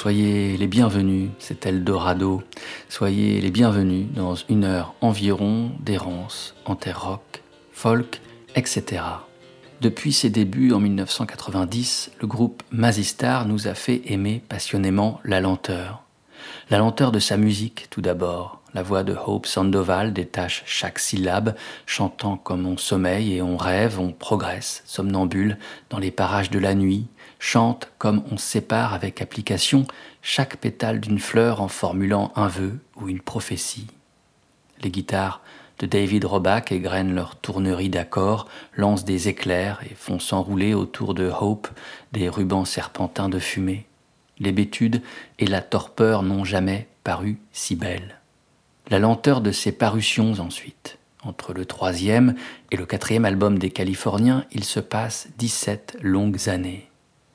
Soyez les bienvenus, c'est Eldorado. Soyez les bienvenus dans une heure environ d'errance en terre rock, folk, etc. Depuis ses débuts en 1990, le groupe Mazistar nous a fait aimer passionnément la lenteur. La lenteur de sa musique, tout d'abord. La voix de Hope Sandoval détache chaque syllabe, chantant comme on sommeille et on rêve, on progresse, somnambule, dans les parages de la nuit, chante comme on sépare avec application chaque pétale d'une fleur en formulant un vœu ou une prophétie. Les guitares de David Roback égrènent leur tournerie d'accords, lancent des éclairs et font s'enrouler autour de Hope des rubans serpentins de fumée. L'hébétude et la torpeur n'ont jamais paru si belles. La lenteur de ses parutions ensuite. Entre le troisième et le quatrième album des Californiens, il se passe 17 longues années.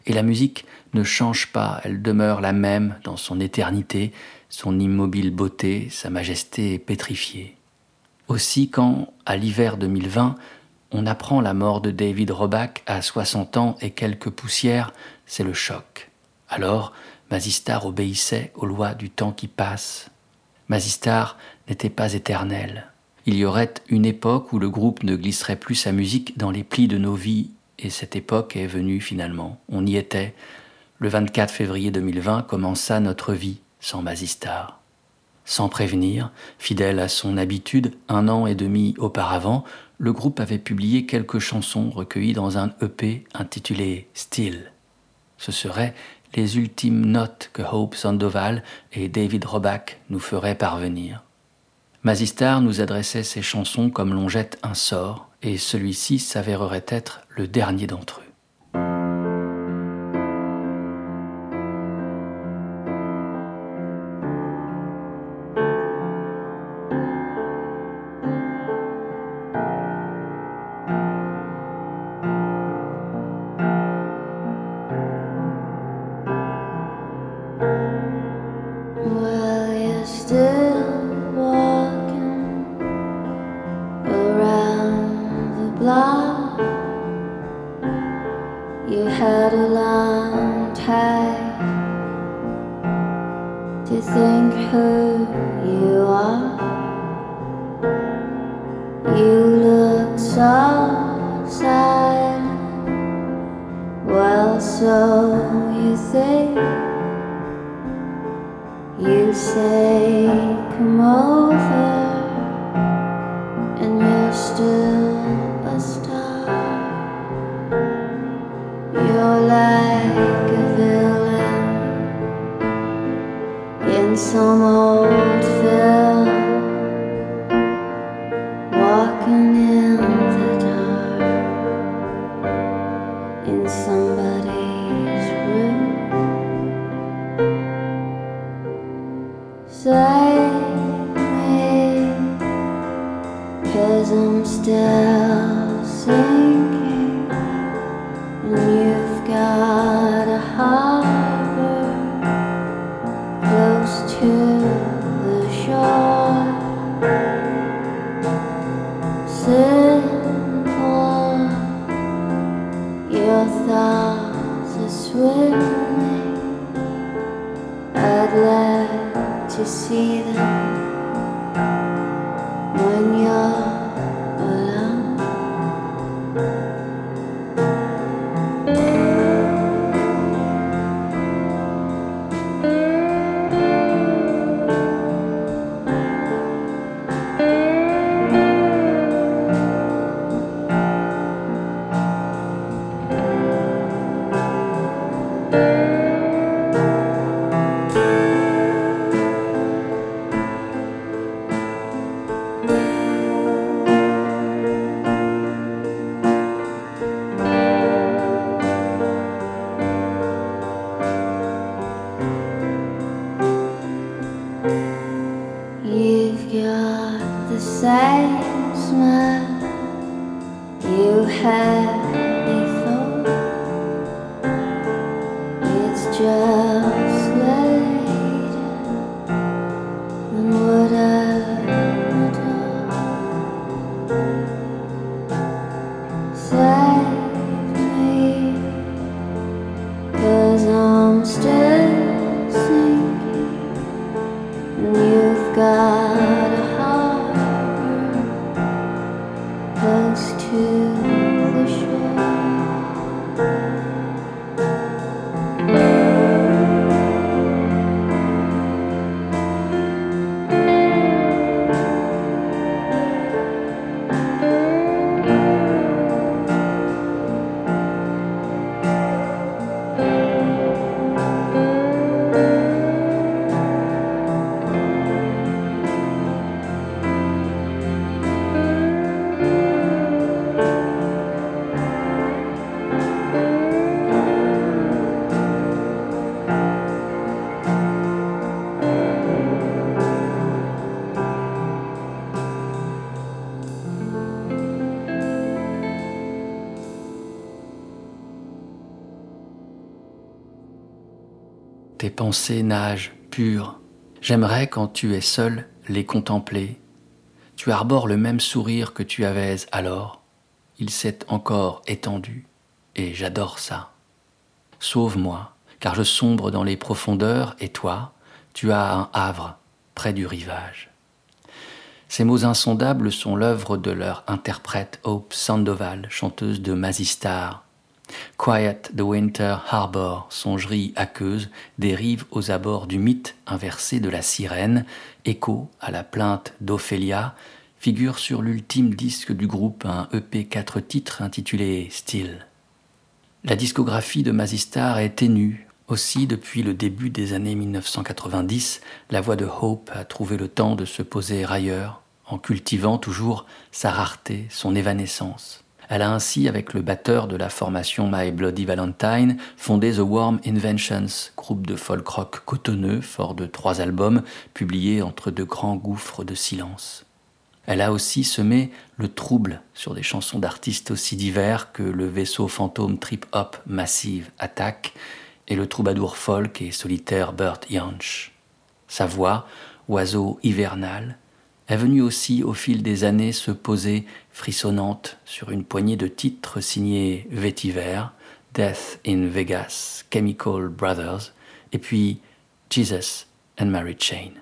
Et la musique ne change pas, elle demeure la même dans son éternité, son immobile beauté, sa majesté pétrifiée. Aussi quand, à l'hiver 2020, on apprend la mort de David Roback à 60 ans et quelques poussières, c'est le choc. Alors, Mazistar obéissait aux lois du temps qui passe. Mazistar n'était pas éternel. Il y aurait une époque où le groupe ne glisserait plus sa musique dans les plis de nos vies et cette époque est venue finalement. On y était. Le 24 février 2020 commença notre vie sans Mazistar. Sans prévenir, fidèle à son habitude, un an et demi auparavant, le groupe avait publié quelques chansons recueillies dans un EP intitulé Still. Ce seraient les ultimes notes que Hope Sandoval et David Roback nous feraient parvenir. Mazistar nous adressait ces chansons comme l'on jette un sort, et celui-ci s'avérerait être le dernier d'entre eux. got a harbor close to the shore. Sit on your thoughts are swimming. I'd like to see. Pensées nagent pures. J'aimerais, quand tu es seul, les contempler. Tu arbores le même sourire que tu avais alors. Il s'est encore étendu, et j'adore ça. Sauve-moi, car je sombre dans les profondeurs, et toi, tu as un havre près du rivage. Ces mots insondables sont l'œuvre de leur interprète Hope Sandoval, chanteuse de Mazistar. Quiet the Winter Harbor, songerie aqueuse, dérive aux abords du mythe inversé de la sirène, écho à la plainte d'Ophélia, figure sur l'ultime disque du groupe un EP 4 titres intitulé Still. La discographie de Mazistar est ténue, aussi, depuis le début des années 1990, la voix de Hope a trouvé le temps de se poser ailleurs, en cultivant toujours sa rareté, son évanescence. Elle a ainsi, avec le batteur de la formation My Bloody Valentine, fondé The Warm Inventions, groupe de folk rock cotonneux, fort de trois albums, publiés entre de grands gouffres de silence. Elle a aussi semé le trouble sur des chansons d'artistes aussi divers que le vaisseau fantôme trip-hop Massive Attack et le troubadour folk et solitaire Burt Jansch. Sa voix, oiseau hivernal, est venue aussi au fil des années se poser frissonnante sur une poignée de titres signés Vétiver, Death in Vegas, Chemical Brothers, et puis Jesus and Mary Chain.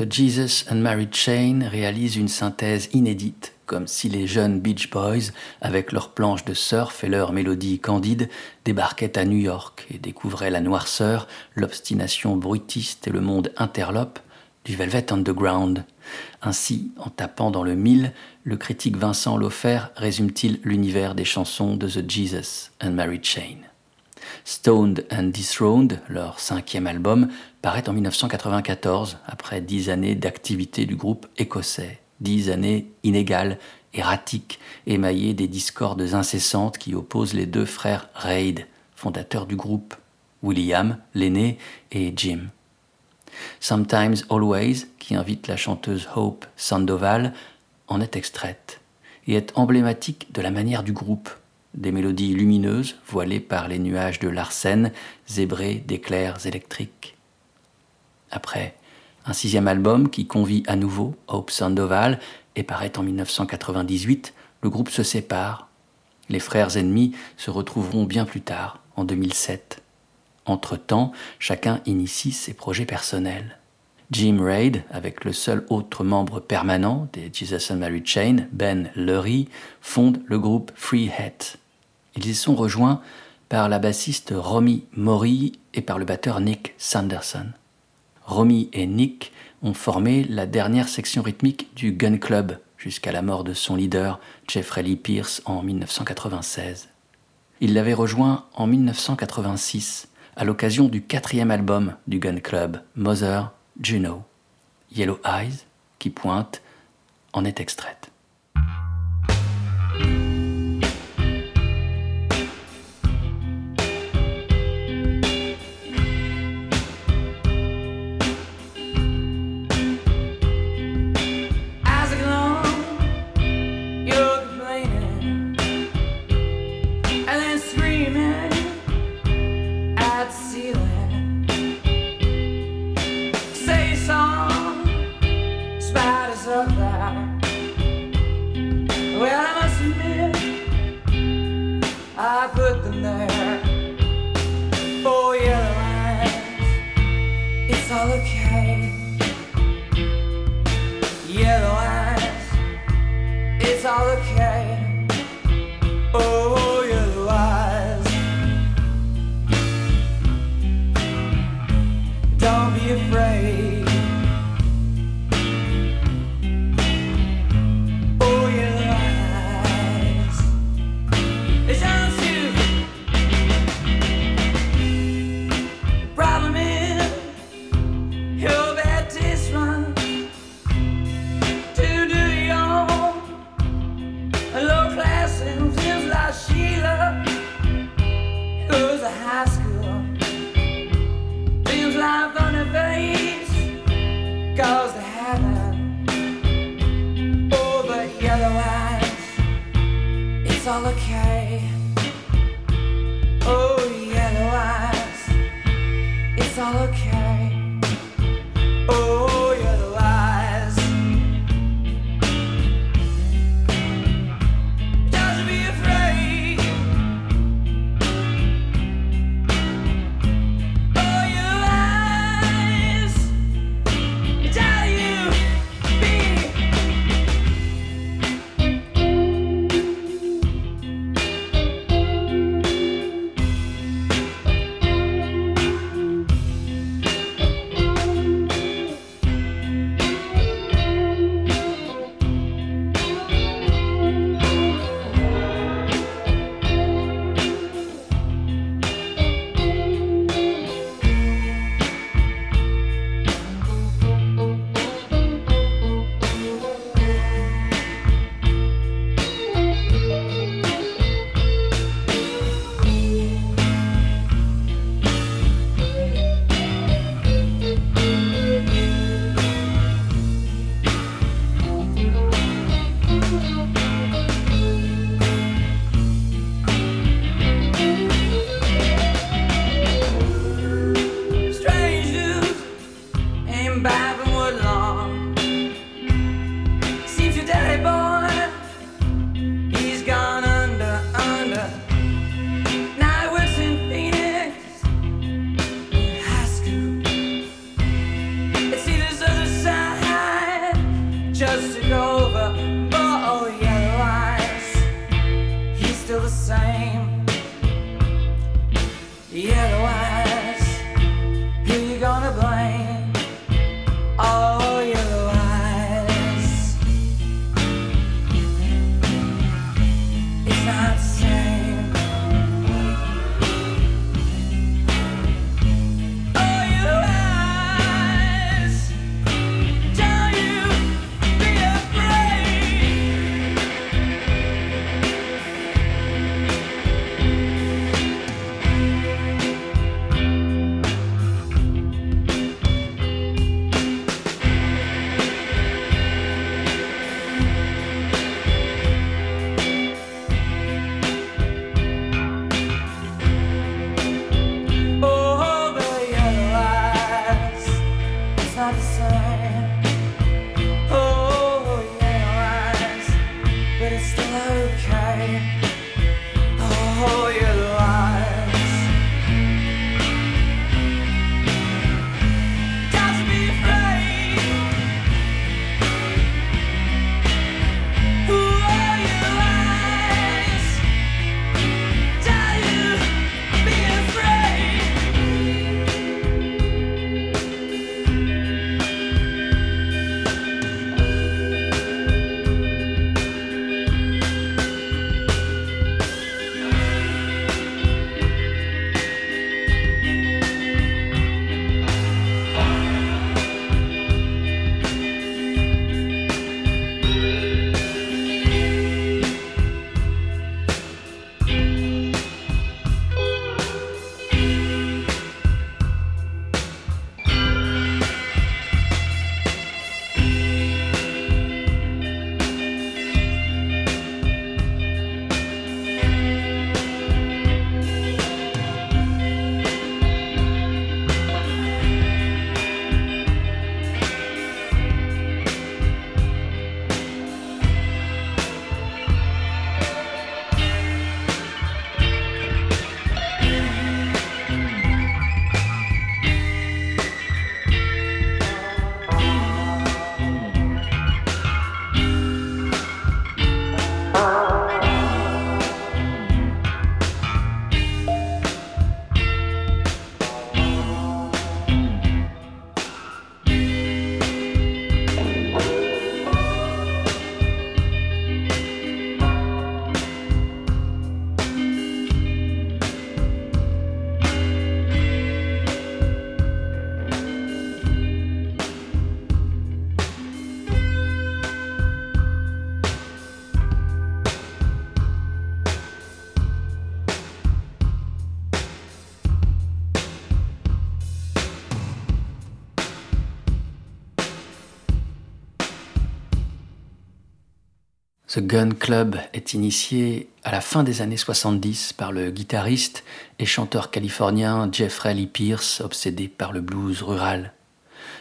The Jesus and Mary Chain réalise une synthèse inédite, comme si les jeunes Beach Boys, avec leurs planches de surf et leurs mélodies candides, débarquaient à New York et découvraient la noirceur, l'obstination bruitiste et le monde interlope du Velvet Underground. Ainsi, en tapant dans le mille, le critique Vincent Lofer résume-t-il l'univers des chansons de The Jesus and Mary Chain. Stoned and Dethroned, leur cinquième album, paraît en 1994, après dix années d'activité du groupe écossais. Dix années inégales, erratiques, émaillées des discordes incessantes qui opposent les deux frères Reid, fondateurs du groupe, William, l'aîné, et Jim. Sometimes Always, qui invite la chanteuse Hope Sandoval, en est extraite et est emblématique de la manière du groupe des mélodies lumineuses voilées par les nuages de l'arsène, zébrés d'éclairs électriques. Après un sixième album qui convie à nouveau Hope Sandoval et paraît en 1998, le groupe se sépare. Les frères ennemis se retrouveront bien plus tard, en 2007. Entre-temps, chacun initie ses projets personnels. Jim Raid, avec le seul autre membre permanent des Jesus and Mary Chain, Ben Lurie, fonde le groupe Free Hat. Ils y sont rejoints par la bassiste Romy Mori et par le batteur Nick Sanderson. Romy et Nick ont formé la dernière section rythmique du Gun Club jusqu'à la mort de son leader, Jeffrey Lee Pierce, en 1996. Ils l'avaient rejoint en 1986 à l'occasion du quatrième album du Gun Club, Mother Juno. Yellow Eyes, qui pointe, en est extraite. The Gun Club est initié à la fin des années 70 par le guitariste et chanteur californien Jeffrey Lee Pierce, obsédé par le blues rural.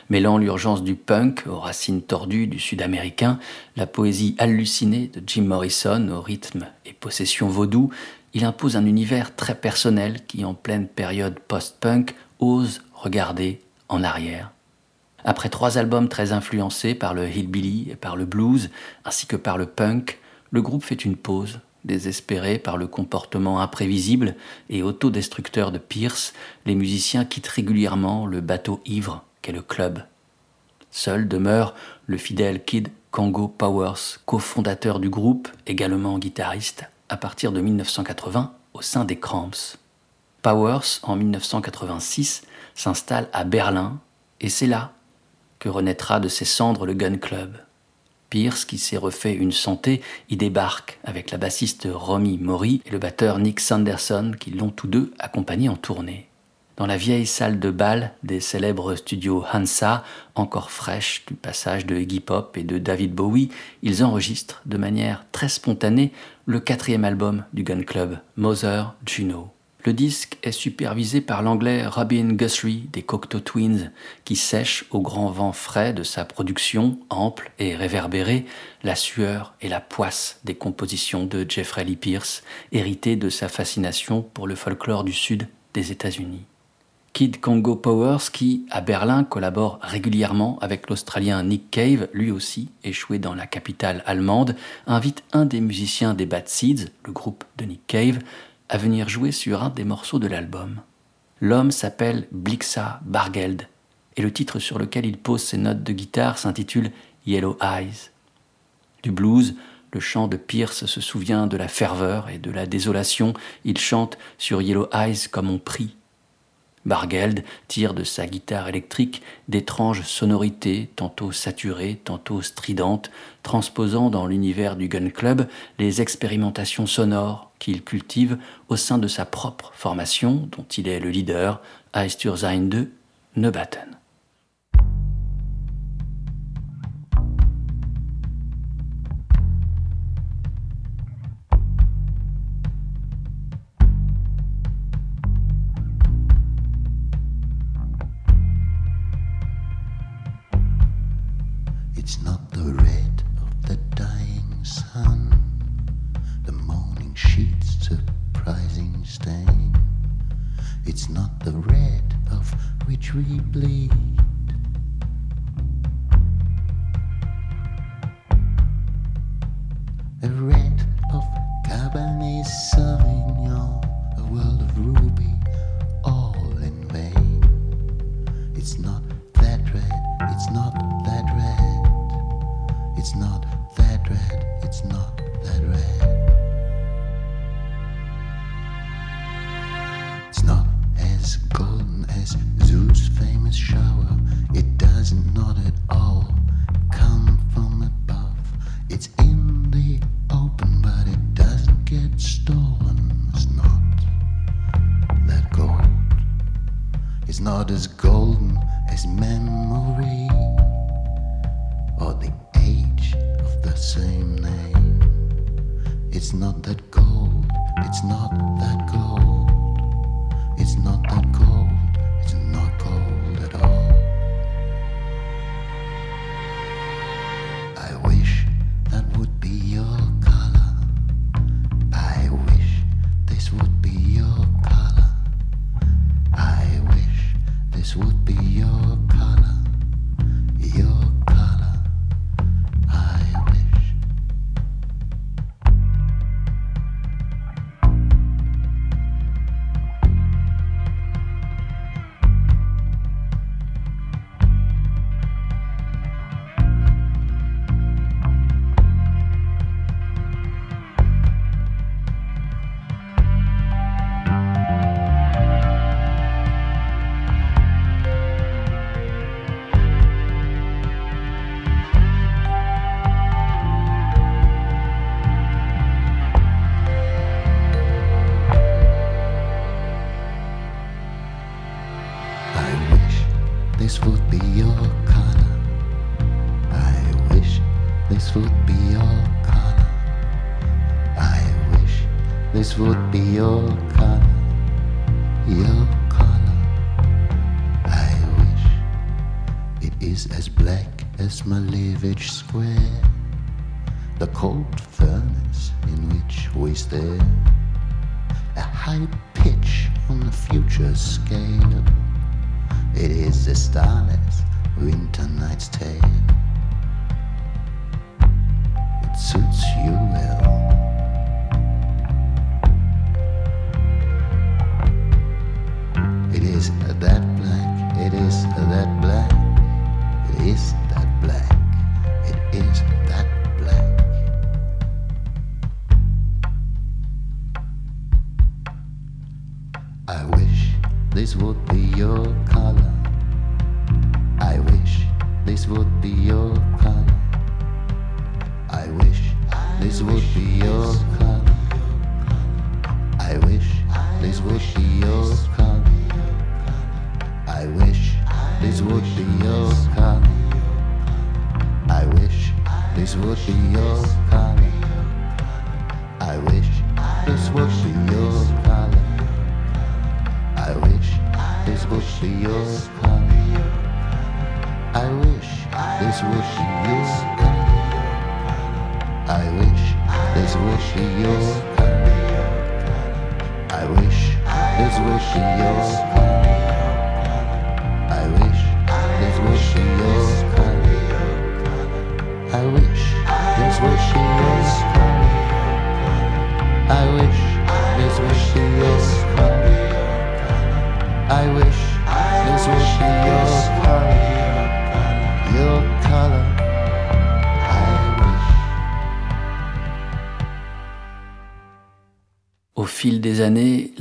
Mêlant l'urgence du punk aux racines tordues du sud-américain, la poésie hallucinée de Jim Morrison au rythme et possession vaudou, il impose un univers très personnel qui, en pleine période post-punk, ose regarder en arrière. Après trois albums très influencés par le hillbilly et par le blues, ainsi que par le punk, le groupe fait une pause, désespéré par le comportement imprévisible et autodestructeur de Pierce, les musiciens quittent régulièrement le bateau ivre qu'est le club. Seul demeure le fidèle Kid Congo Powers, cofondateur du groupe, également guitariste, à partir de 1980 au sein des Cramps. Powers, en 1986, s'installe à Berlin et c'est là que renaîtra de ses cendres le Gun Club. Pierce, qui s'est refait une santé, y débarque avec la bassiste Romy Mori et le batteur Nick Sanderson qui l'ont tous deux accompagné en tournée. Dans la vieille salle de bal des célèbres studios Hansa, encore fraîche du passage de Iggy Pop et de David Bowie, ils enregistrent de manière très spontanée le quatrième album du Gun Club, Mother Juno. Le disque est supervisé par l'anglais Robin Guthrie des Cocteau Twins, qui sèche au grand vent frais de sa production, ample et réverbérée, la sueur et la poisse des compositions de Jeffrey Lee Pierce, héritées de sa fascination pour le folklore du sud des États-Unis. Kid Congo Powers, qui, à Berlin, collabore régulièrement avec l'Australien Nick Cave, lui aussi échoué dans la capitale allemande, invite un des musiciens des Bad Seeds, le groupe de Nick Cave, à venir jouer sur un des morceaux de l'album. L'homme s'appelle Blixa Bargeld et le titre sur lequel il pose ses notes de guitare s'intitule Yellow Eyes. Du blues, le chant de Pierce se souvient de la ferveur et de la désolation. Il chante sur Yellow Eyes comme on prie. Bargeld tire de sa guitare électrique d'étranges sonorités, tantôt saturées, tantôt stridentes, transposant dans l'univers du Gun Club les expérimentations sonores qu'il cultive au sein de sa propre formation, dont il est le leader, Eisturzheim 2, Neubatten.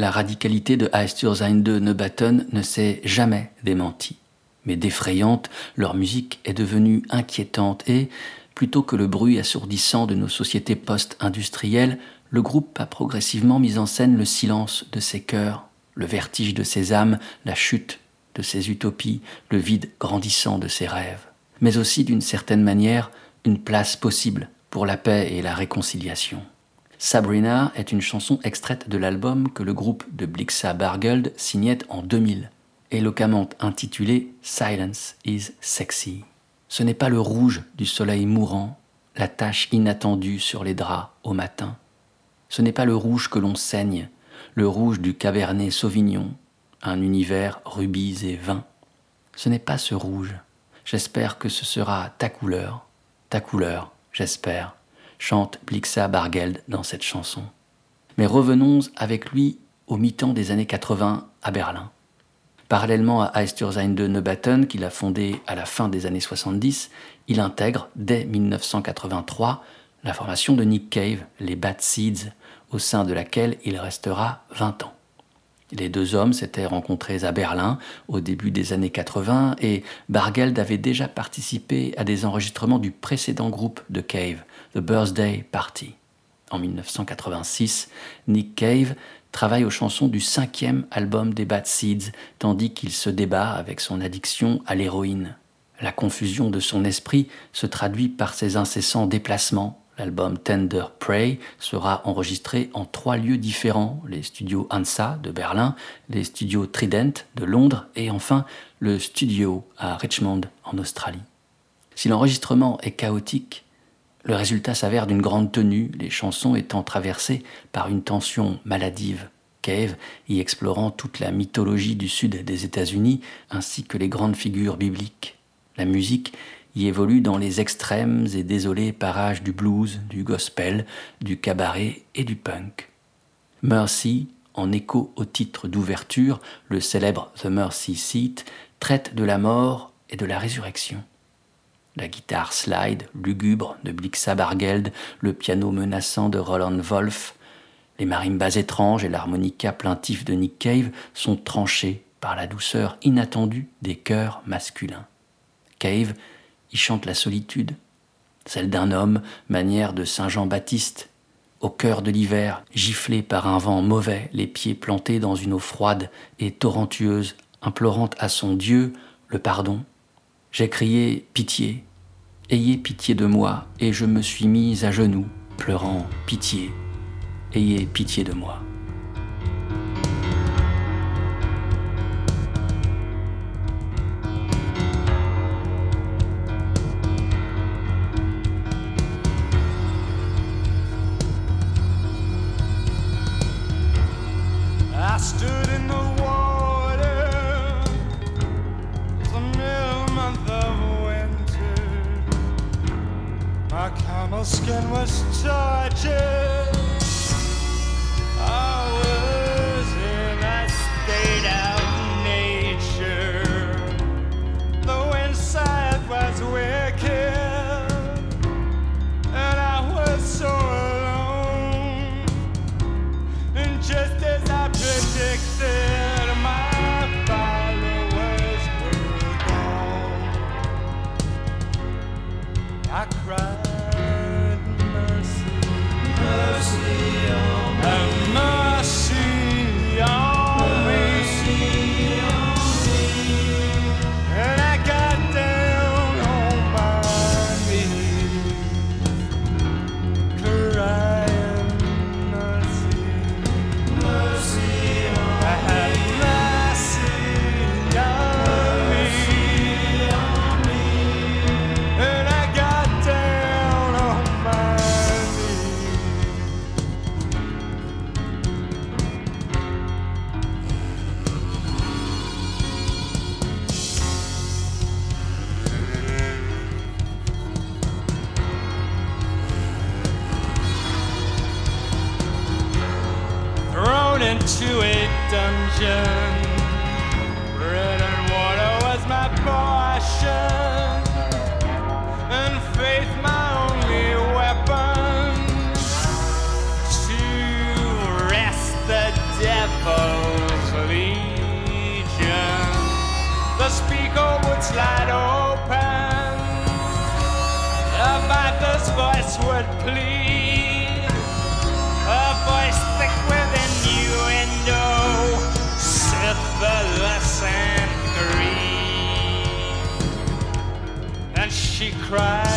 la radicalité de Heistursheim II Neubatten ne s'est jamais démentie. Mais d'effrayante, leur musique est devenue inquiétante et, plutôt que le bruit assourdissant de nos sociétés post-industrielles, le groupe a progressivement mis en scène le silence de ses cœurs, le vertige de ses âmes, la chute de ses utopies, le vide grandissant de ses rêves, mais aussi d'une certaine manière une place possible pour la paix et la réconciliation. Sabrina est une chanson extraite de l'album que le groupe de Blixa Bargeld signait en 2000, éloquemment intitulé Silence is Sexy. Ce n'est pas le rouge du soleil mourant, la tache inattendue sur les draps au matin. Ce n'est pas le rouge que l'on saigne, le rouge du cabernet Sauvignon, un univers rubis et vin. Ce n'est pas ce rouge. J'espère que ce sera ta couleur, ta couleur, j'espère chante Blixa Bargeld dans cette chanson. Mais revenons avec lui au mi-temps des années 80 à Berlin. Parallèlement à Eisturzheim de Neubatten, qu'il a fondé à la fin des années 70, il intègre dès 1983 la formation de Nick Cave, les Bad Seeds, au sein de laquelle il restera 20 ans. Les deux hommes s'étaient rencontrés à Berlin au début des années 80 et Bargeld avait déjà participé à des enregistrements du précédent groupe de Cave, The Birthday Party. En 1986, Nick Cave travaille aux chansons du cinquième album des Bad Seeds, tandis qu'il se débat avec son addiction à l'héroïne. La confusion de son esprit se traduit par ses incessants déplacements. L'album Tender Prey sera enregistré en trois lieux différents, les studios ANSA de Berlin, les studios Trident de Londres et enfin le studio à Richmond en Australie. Si l'enregistrement est chaotique, le résultat s'avère d'une grande tenue, les chansons étant traversées par une tension maladive. Cave y explorant toute la mythologie du sud des États-Unis ainsi que les grandes figures bibliques. La musique y évolue dans les extrêmes et désolés parages du blues, du gospel, du cabaret et du punk. Mercy, en écho au titre d'ouverture, le célèbre The Mercy Seat, traite de la mort et de la résurrection la guitare slide, lugubre de Blixa Bargeld, le piano menaçant de Roland Wolf, les marimbas étranges et l'harmonica plaintif de Nick Cave sont tranchés par la douceur inattendue des chœurs masculins. Cave y chante la solitude, celle d'un homme, manière de Saint Jean-Baptiste, au cœur de l'hiver, giflé par un vent mauvais, les pieds plantés dans une eau froide et torrentueuse, implorant à son Dieu le pardon. J'ai crié pitié, Ayez pitié de moi, et je me suis mise à genoux, pleurant Pitié, ayez pitié de moi. Would plead, a voice thick with syphilis and greed. And she cried,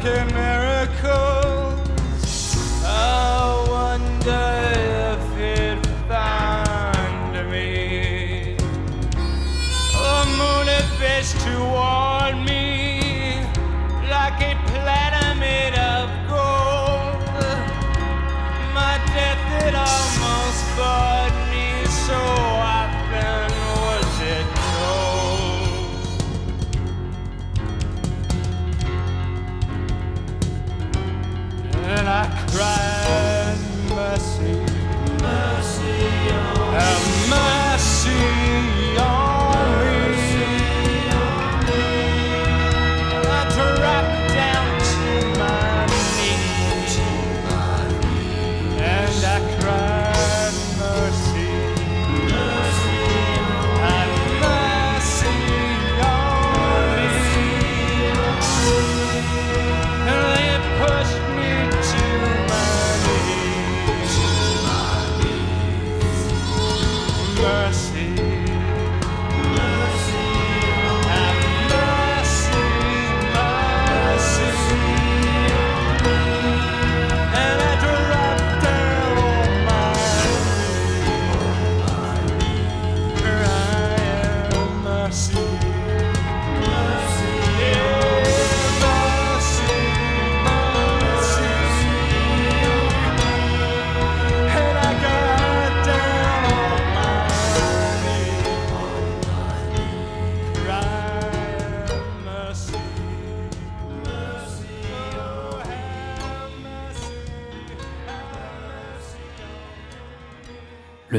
I can never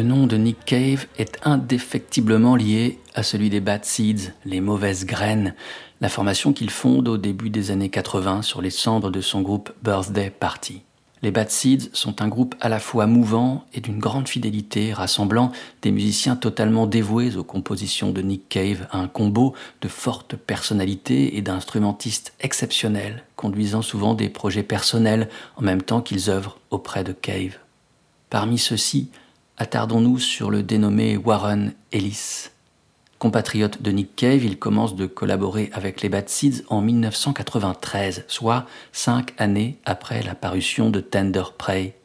Le nom de Nick Cave est indéfectiblement lié à celui des Bad Seeds, les mauvaises graines, la formation qu'il fonde au début des années 80 sur les cendres de son groupe Birthday Party. Les Bad Seeds sont un groupe à la fois mouvant et d'une grande fidélité, rassemblant des musiciens totalement dévoués aux compositions de Nick Cave, un combo de fortes personnalités et d'instrumentistes exceptionnels, conduisant souvent des projets personnels en même temps qu'ils œuvrent auprès de Cave. Parmi ceux-ci, attardons-nous sur le dénommé Warren Ellis. Compatriote de Nick Cave, il commence de collaborer avec les Bad Seeds en 1993, soit cinq années après la parution de Tender Prey,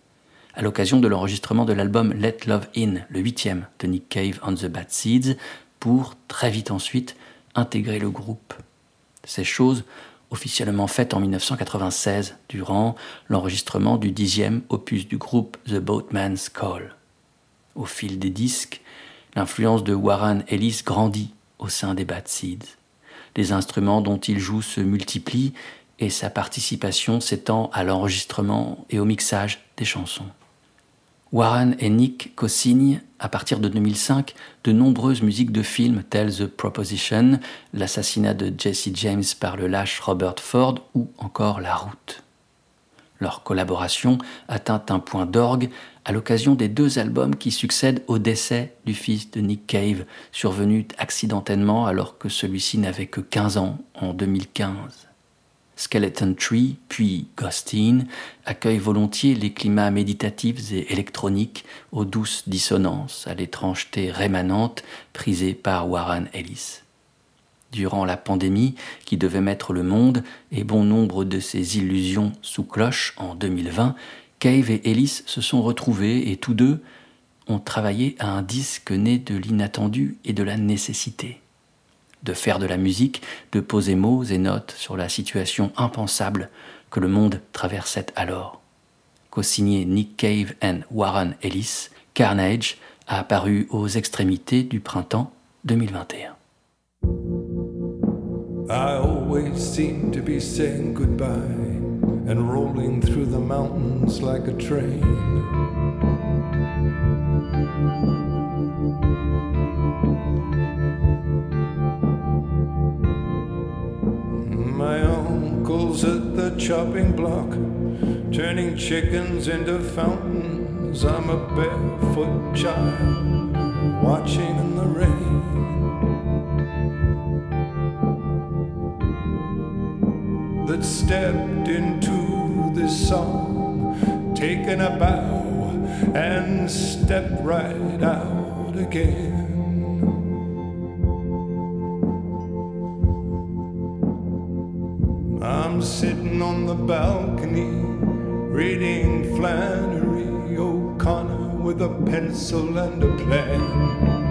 à l'occasion de l'enregistrement de l'album Let Love In, le huitième de Nick Cave and the Bad Seeds, pour très vite ensuite intégrer le groupe. Ces choses officiellement faites en 1996 durant l'enregistrement du dixième opus du groupe The Boatman's Call. Au fil des disques, l'influence de Warren Ellis grandit au sein des Bad Seeds. Les instruments dont il joue se multiplient et sa participation s'étend à l'enregistrement et au mixage des chansons. Warren et Nick co-signent, à partir de 2005, de nombreuses musiques de films telles The Proposition, l'assassinat de Jesse James par le lâche Robert Ford ou encore La Route. Leur collaboration atteint un point d'orgue à l'occasion des deux albums qui succèdent au décès du fils de Nick Cave, survenu accidentellement alors que celui-ci n'avait que 15 ans en 2015. Skeleton Tree, puis Ghostin, accueillent volontiers les climats méditatifs et électroniques aux douces dissonances, à l'étrangeté rémanente prisée par Warren Ellis. Durant la pandémie qui devait mettre le monde et bon nombre de ses illusions sous cloche en 2020, Cave et Ellis se sont retrouvés et tous deux ont travaillé à un disque né de l'inattendu et de la nécessité. De faire de la musique, de poser mots et notes sur la situation impensable que le monde traversait alors. Co-signé Nick Cave and Warren Ellis, Carnage a apparu aux extrémités du printemps 2021. I always seem to be saying goodbye and rolling through the mountains like a train. My uncle's at the chopping block, turning chickens into fountains. I'm a barefoot child watching in the rain. That stepped into this song, taken a bow and stepped right out again. I'm sitting on the balcony reading Flannery O'Connor with a pencil and a plan.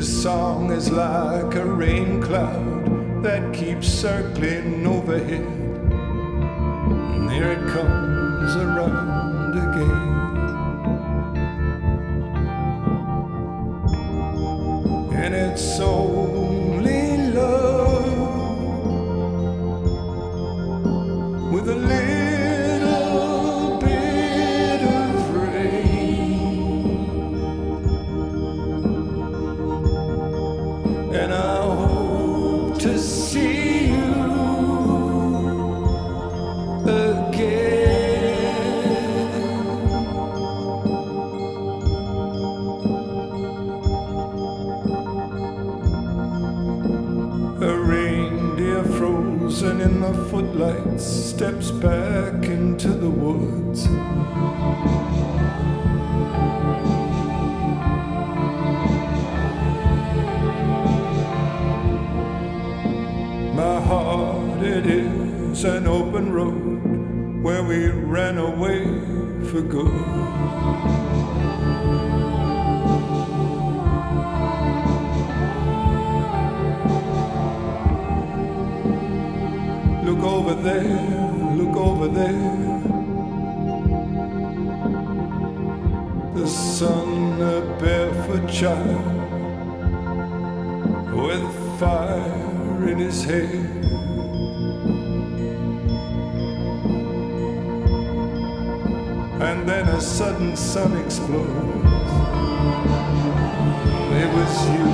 This song is like a rain cloud that keeps circling overhead. And here it comes around again. And it's only Look over there, look over there. The son, a barefoot child with fire in his hair. Sudden sun explodes. It was you,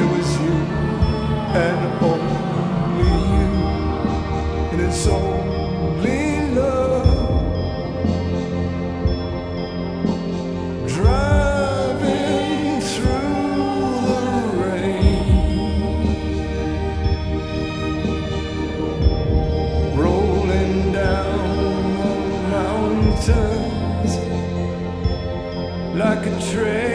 it was you, and only you, and it's only mountains like a train.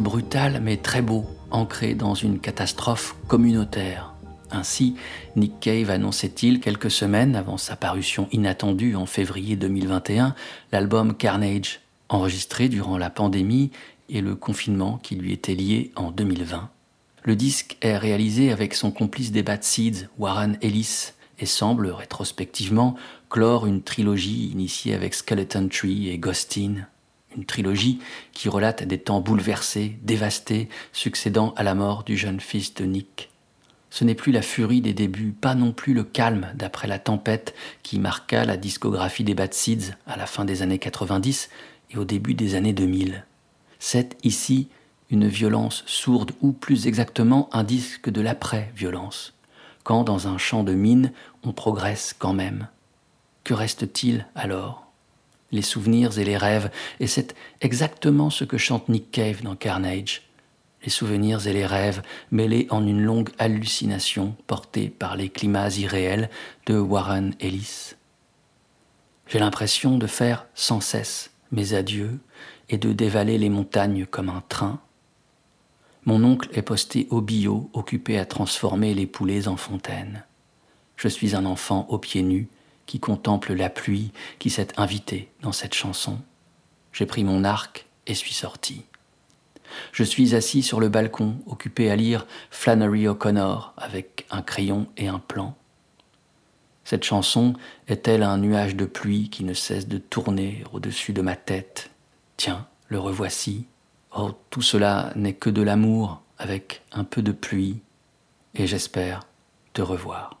Brutal mais très beau, ancré dans une catastrophe communautaire. Ainsi, Nick Cave annonçait-il quelques semaines avant sa parution inattendue en février 2021 l'album Carnage, enregistré durant la pandémie et le confinement qui lui était lié en 2020. Le disque est réalisé avec son complice des Bad Seeds, Warren Ellis, et semble rétrospectivement clore une trilogie initiée avec Skeleton Tree et Ghostin. Une trilogie qui relate des temps bouleversés, dévastés, succédant à la mort du jeune fils de Nick. Ce n'est plus la furie des débuts, pas non plus le calme d'après la tempête qui marqua la discographie des Bad Seeds à la fin des années 90 et au début des années 2000. C'est ici une violence sourde ou plus exactement un disque de l'après-violence, quand dans un champ de mine on progresse quand même. Que reste-t-il alors? Les souvenirs et les rêves, et c'est exactement ce que chante Nick Cave dans Carnage. Les souvenirs et les rêves mêlés en une longue hallucination portée par les climats irréels de Warren Ellis. J'ai l'impression de faire sans cesse mes adieux et de dévaler les montagnes comme un train. Mon oncle est posté au bio, occupé à transformer les poulets en fontaines. Je suis un enfant aux pieds nus qui contemple la pluie qui s'est invitée dans cette chanson. J'ai pris mon arc et suis sorti. Je suis assis sur le balcon, occupé à lire Flannery O'Connor avec un crayon et un plan. Cette chanson est-elle un nuage de pluie qui ne cesse de tourner au-dessus de ma tête? Tiens, le revoici. Oh, tout cela n'est que de l'amour avec un peu de pluie, et j'espère te revoir.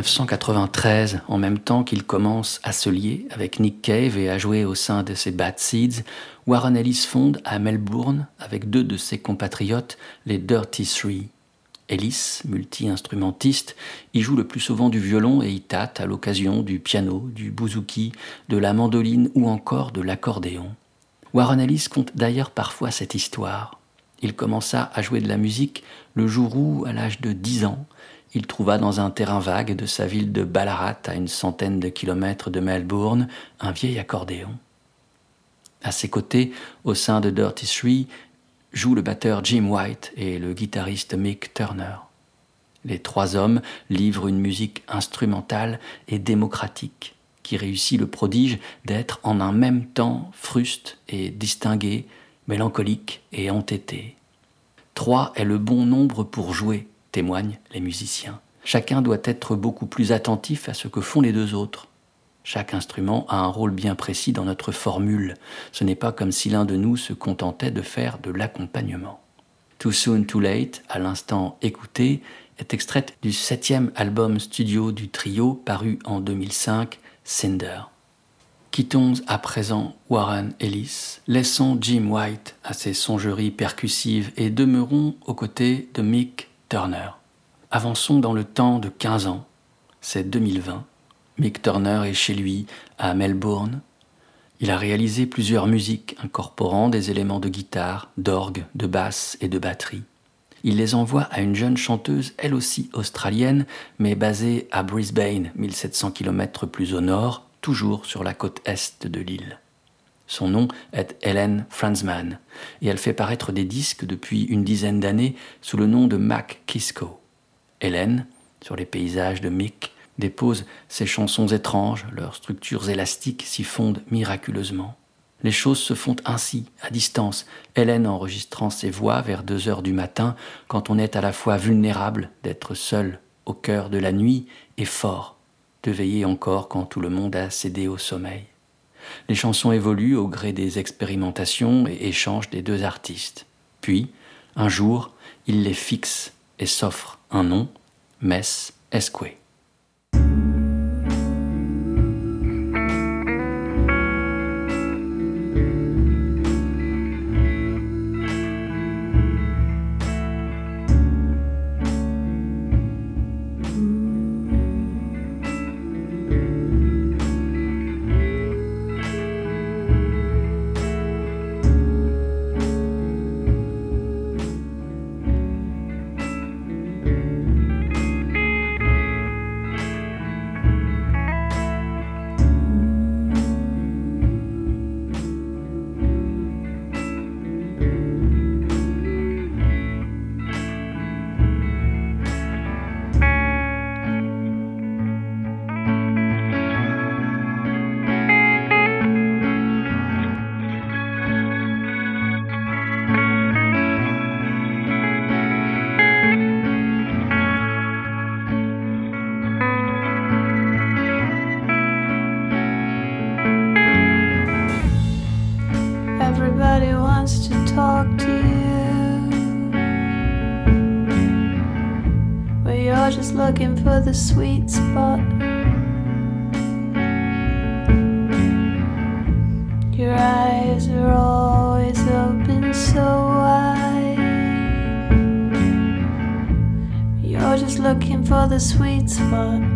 1993, en même temps qu'il commence à se lier avec Nick Cave et à jouer au sein de ses Bad Seeds, Warren Ellis fonde à Melbourne, avec deux de ses compatriotes, les Dirty Three. Ellis, multi-instrumentiste, y joue le plus souvent du violon et y tâte à l'occasion du piano, du bouzouki, de la mandoline ou encore de l'accordéon. Warren Ellis compte d'ailleurs parfois cette histoire. Il commença à jouer de la musique le jour où, à l'âge de 10 ans, il trouva dans un terrain vague de sa ville de Ballarat, à une centaine de kilomètres de Melbourne, un vieil accordéon. À ses côtés, au sein de Dirty Three, jouent le batteur Jim White et le guitariste Mick Turner. Les trois hommes livrent une musique instrumentale et démocratique qui réussit le prodige d'être en un même temps fruste et distingué, mélancolique et entêté. Trois est le bon nombre pour jouer, témoignent les musiciens. Chacun doit être beaucoup plus attentif à ce que font les deux autres. Chaque instrument a un rôle bien précis dans notre formule. Ce n'est pas comme si l'un de nous se contentait de faire de l'accompagnement. Too Soon Too Late, à l'instant écouté, est extraite du septième album studio du trio paru en 2005, Cinder. Quittons à présent Warren Ellis, laissons Jim White à ses songeries percussives et demeurons aux côtés de Mick Turner. Avançons dans le temps de 15 ans, c'est 2020. Mick Turner est chez lui à Melbourne. Il a réalisé plusieurs musiques incorporant des éléments de guitare, d'orgue, de basse et de batterie. Il les envoie à une jeune chanteuse, elle aussi australienne, mais basée à Brisbane, 1700 km plus au nord, toujours sur la côte est de l'île. Son nom est Helen Franzman et elle fait paraître des disques depuis une dizaine d'années sous le nom de Mac Kisco. Helen, sur les paysages de Mick, dépose ses chansons étranges, leurs structures élastiques s'y fondent miraculeusement. Les choses se font ainsi, à distance, Hélène enregistrant ses voix vers deux heures du matin, quand on est à la fois vulnérable d'être seul au cœur de la nuit et fort de veiller encore quand tout le monde a cédé au sommeil. Les chansons évoluent au gré des expérimentations et échanges des deux artistes. Puis, un jour, il les fixe et s'offre un nom, Mess Esque. The sweet spot. Your eyes are always open so wide. You're just looking for the sweet spot.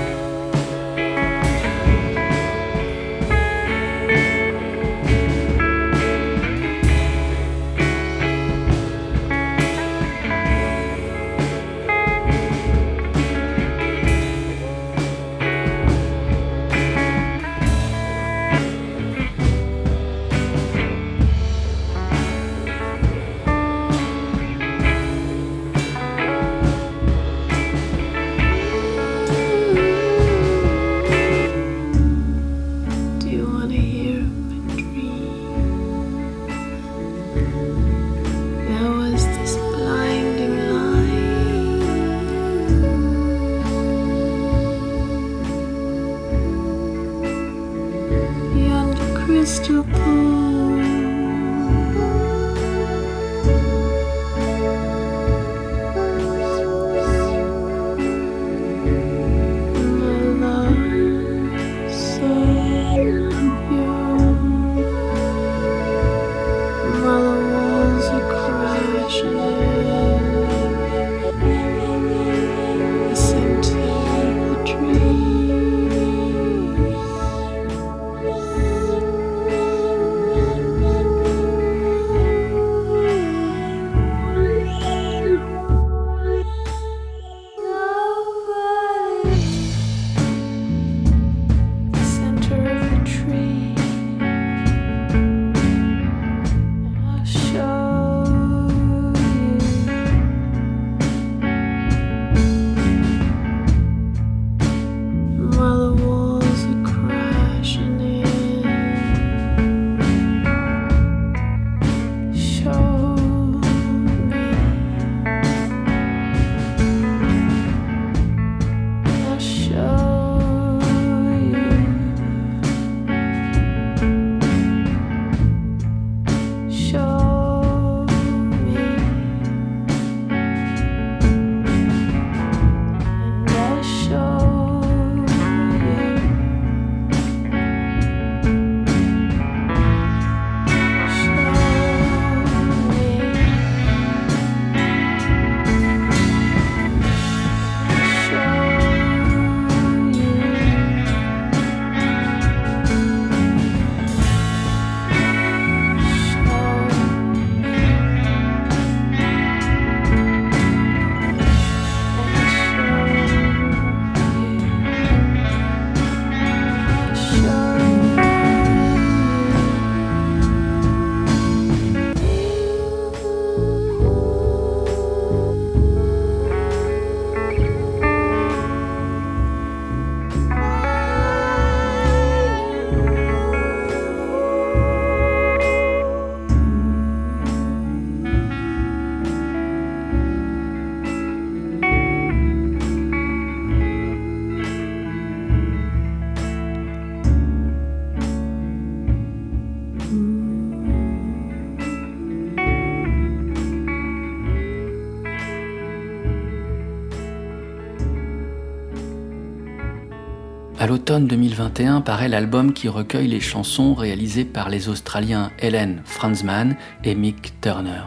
l'automne 2021 paraît l'album qui recueille les chansons réalisées par les Australiens Helen Franzman et Mick Turner.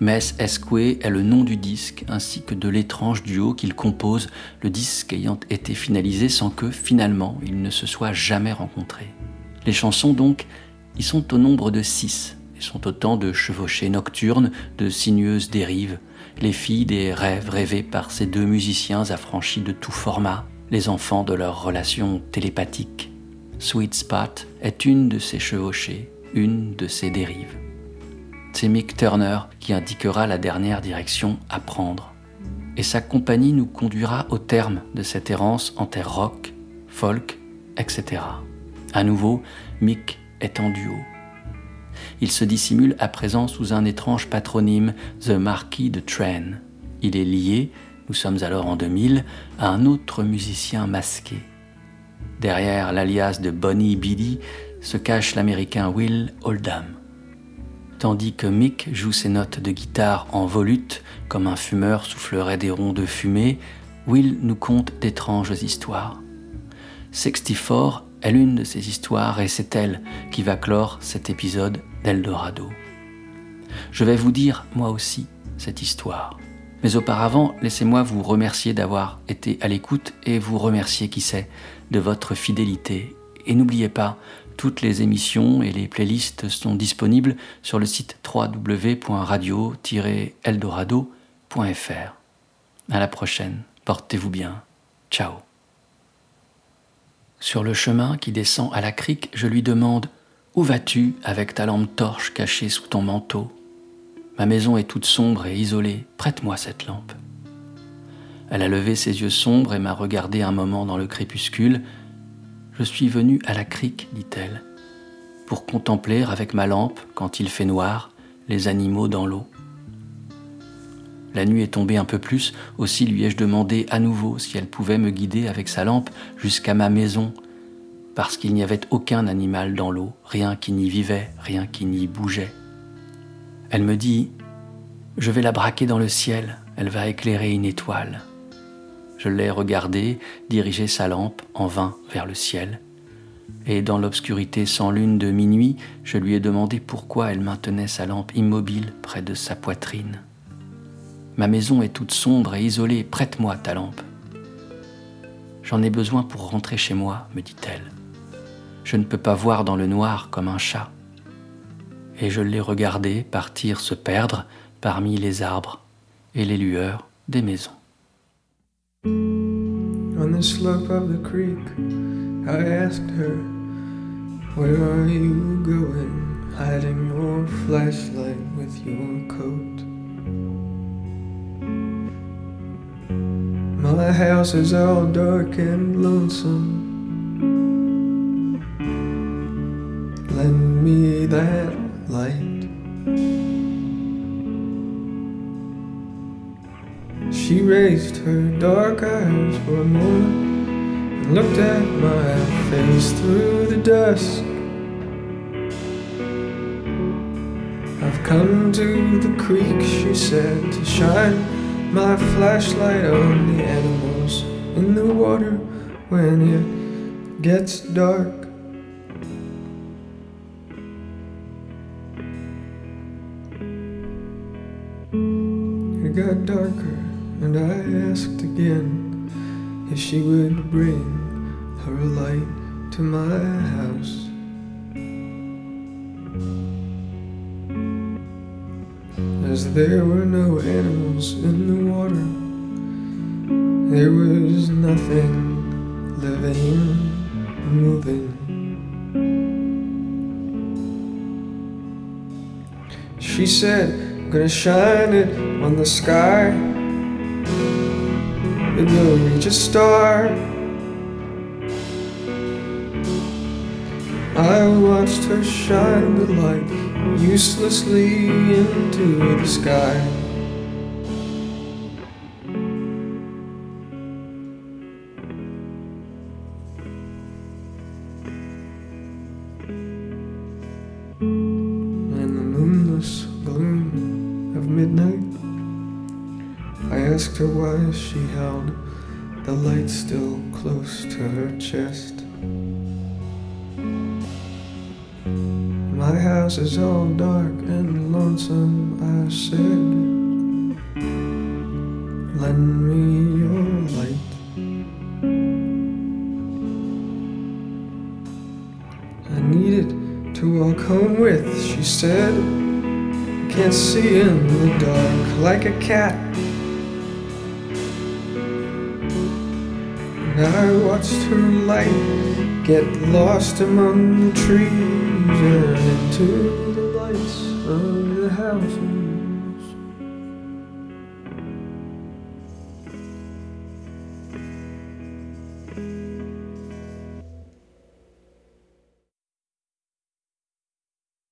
Mess Esque est le nom du disque ainsi que de l'étrange duo qu'il compose, le disque ayant été finalisé sans que finalement ils ne se soient jamais rencontrés. Les chansons donc, y sont au nombre de six et sont autant de chevauchées nocturnes, de sinueuses dérives, les filles des rêves rêvés par ces deux musiciens affranchis de tout format, les enfants de leur relation télépathique. Sweet Spot est une de ces chevauchées, une de ces dérives. C'est Mick Turner qui indiquera la dernière direction à prendre. Et sa compagnie nous conduira au terme de cette errance en terre rock, folk, etc. À nouveau, Mick est en duo. Il se dissimule à présent sous un étrange patronyme, The Marquis de Train. Il est lié nous sommes alors en 2000, à un autre musicien masqué. Derrière l'alias de Bonnie Beatty se cache l'américain Will Oldham. Tandis que Mick joue ses notes de guitare en volute, comme un fumeur soufflerait des ronds de fumée, Will nous conte d'étranges histoires. 64 est l'une de ces histoires et c'est elle qui va clore cet épisode d'Eldorado. Je vais vous dire, moi aussi, cette histoire. Mais auparavant, laissez-moi vous remercier d'avoir été à l'écoute et vous remercier, qui sait, de votre fidélité. Et n'oubliez pas, toutes les émissions et les playlists sont disponibles sur le site www.radio-eldorado.fr. À la prochaine, portez-vous bien. Ciao. Sur le chemin qui descend à la crique, je lui demande Où vas-tu avec ta lampe torche cachée sous ton manteau? Ma maison est toute sombre et isolée, prête-moi cette lampe. Elle a levé ses yeux sombres et m'a regardé un moment dans le crépuscule. Je suis venue à la crique, dit-elle, pour contempler avec ma lampe, quand il fait noir, les animaux dans l'eau. La nuit est tombée un peu plus, aussi lui ai-je demandé à nouveau si elle pouvait me guider avec sa lampe jusqu'à ma maison. parce qu'il n'y avait aucun animal dans l'eau, rien qui n'y vivait, rien qui n'y bougeait. Elle me dit Je vais la braquer dans le ciel, elle va éclairer une étoile. Je l'ai regardée diriger sa lampe en vain vers le ciel, et dans l'obscurité sans lune de minuit, je lui ai demandé pourquoi elle maintenait sa lampe immobile près de sa poitrine. Ma maison est toute sombre et isolée, prête-moi ta lampe. J'en ai besoin pour rentrer chez moi, me dit-elle. Je ne peux pas voir dans le noir comme un chat. Et je l'ai regardé partir se perdre parmi les arbres et les lueurs des maisons. On the slope of the creek, I asked her, Where are you going? Hiding your flashlight with your coat? My house is all dark and lonesome. Lend me that light. She raised her dark eyes for a moment and looked at my face through the dusk. I've come to the creek, she said, to shine my flashlight on the animals in the water when it gets dark. Got darker, and I asked again if she would bring her light to my house. As there were no animals in the water, there was nothing living, moving. She said, I'm gonna shine it on the sky. It will reach a star. I watched her shine the light uselessly into the sky. Why she held the light still close to her chest. My house is all dark and lonesome, I said. Lend me your light. I need it to walk home with, she said. I can't see in the dark like a cat. And I watched her light get lost among the trees and into the lights of the houses.